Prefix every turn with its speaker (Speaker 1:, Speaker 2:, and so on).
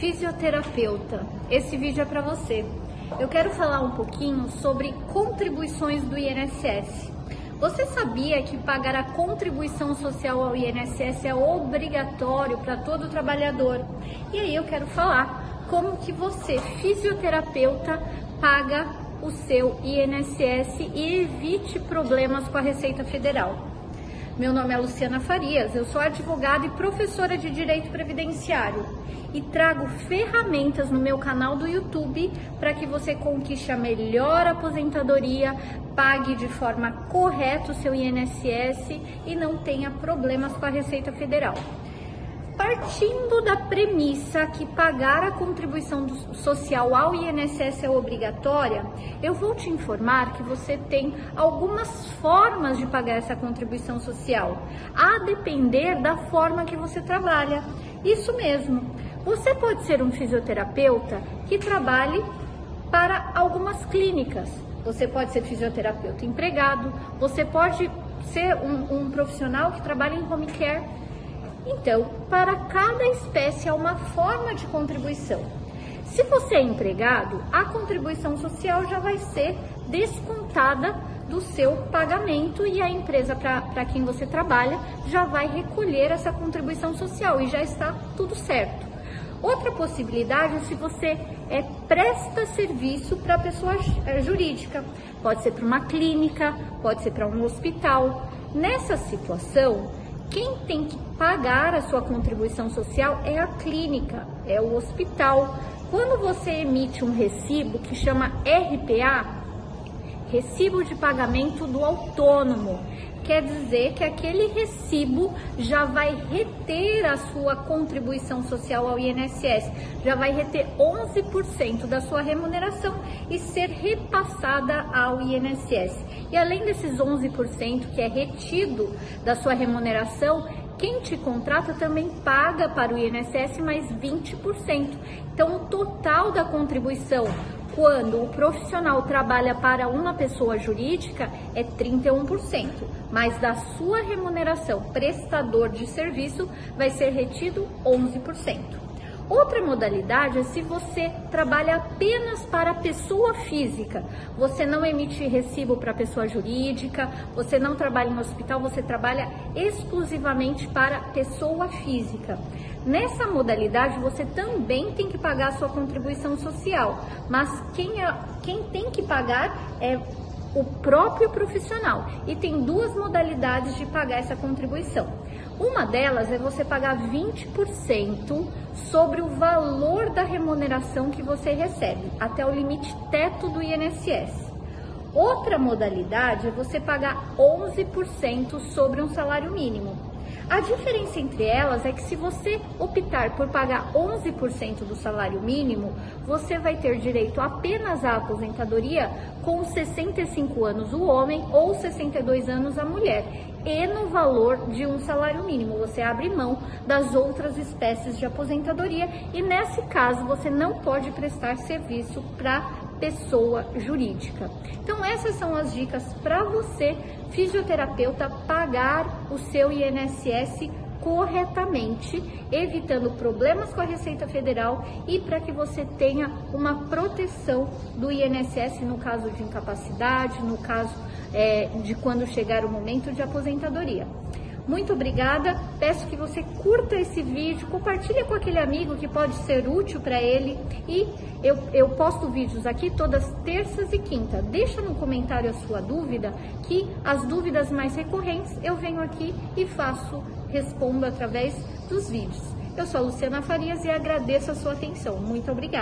Speaker 1: Fisioterapeuta, esse vídeo é para você. Eu quero falar um pouquinho sobre contribuições do INSS. Você sabia que pagar a contribuição social ao INSS é obrigatório para todo trabalhador? E aí eu quero falar como que você, fisioterapeuta, paga o seu INSS e evite problemas com a Receita Federal. Meu nome é Luciana Farias, eu sou advogada e professora de Direito Previdenciário e trago ferramentas no meu canal do YouTube para que você conquiste a melhor aposentadoria, pague de forma correta o seu INSS e não tenha problemas com a Receita Federal. Partindo da premissa que pagar a contribuição social ao INSS é obrigatória, eu vou te informar que você tem algumas formas de pagar essa contribuição social, a depender da forma que você trabalha. Isso mesmo, você pode ser um fisioterapeuta que trabalhe para algumas clínicas. Você pode ser fisioterapeuta empregado, você pode ser um, um profissional que trabalha em home care então, para cada espécie há uma forma de contribuição. Se você é empregado, a contribuição social já vai ser descontada do seu pagamento e a empresa para quem você trabalha já vai recolher essa contribuição social e já está tudo certo. Outra possibilidade é se você é, presta serviço para pessoa é, jurídica, pode ser para uma clínica, pode ser para um hospital. Nessa situação, quem tem que pagar a sua contribuição social é a clínica, é o hospital. Quando você emite um recibo que chama RPA, Recibo de Pagamento do Autônomo, quer dizer que aquele recibo já vai reter a sua contribuição social ao INSS, já vai reter 11% da sua remuneração e ser repassada ao INSS. E além desses 11% que é retido da sua remuneração, quem te contrata também paga para o INSS mais 20%. Então, o total da contribuição quando o profissional trabalha para uma pessoa jurídica é 31%, mas da sua remuneração prestador de serviço vai ser retido 11%. Outra modalidade é se você trabalha apenas para pessoa física. Você não emite recibo para pessoa jurídica, você não trabalha em hospital, você trabalha exclusivamente para pessoa física. Nessa modalidade, você também tem que pagar a sua contribuição social, mas quem, é, quem tem que pagar é o próprio profissional. E tem duas modalidades de pagar essa contribuição. Uma delas é você pagar 20% sobre o valor da remuneração que você recebe, até o limite teto do INSS. Outra modalidade é você pagar 11% sobre um salário mínimo. A diferença entre elas é que se você optar por pagar 11% do salário mínimo, você vai ter direito apenas à aposentadoria com 65 anos o homem ou 62 anos a mulher e no valor de um salário mínimo. Você abre mão das outras espécies de aposentadoria e nesse caso você não pode prestar serviço para pessoa jurídica. Então essas são as dicas para você, fisioterapeuta, pagar o seu INSS corretamente, evitando problemas com a Receita Federal e para que você tenha uma proteção do INSS no caso de incapacidade, no caso é, de quando chegar o momento de aposentadoria. Muito obrigada. Peço que você curta esse vídeo, compartilhe com aquele amigo que pode ser útil para ele. E eu, eu posto vídeos aqui todas terças e quinta. Deixa no comentário a sua dúvida, que as dúvidas mais recorrentes eu venho aqui e faço, respondo através dos vídeos. Eu sou a Luciana Farias e agradeço a sua atenção. Muito obrigada.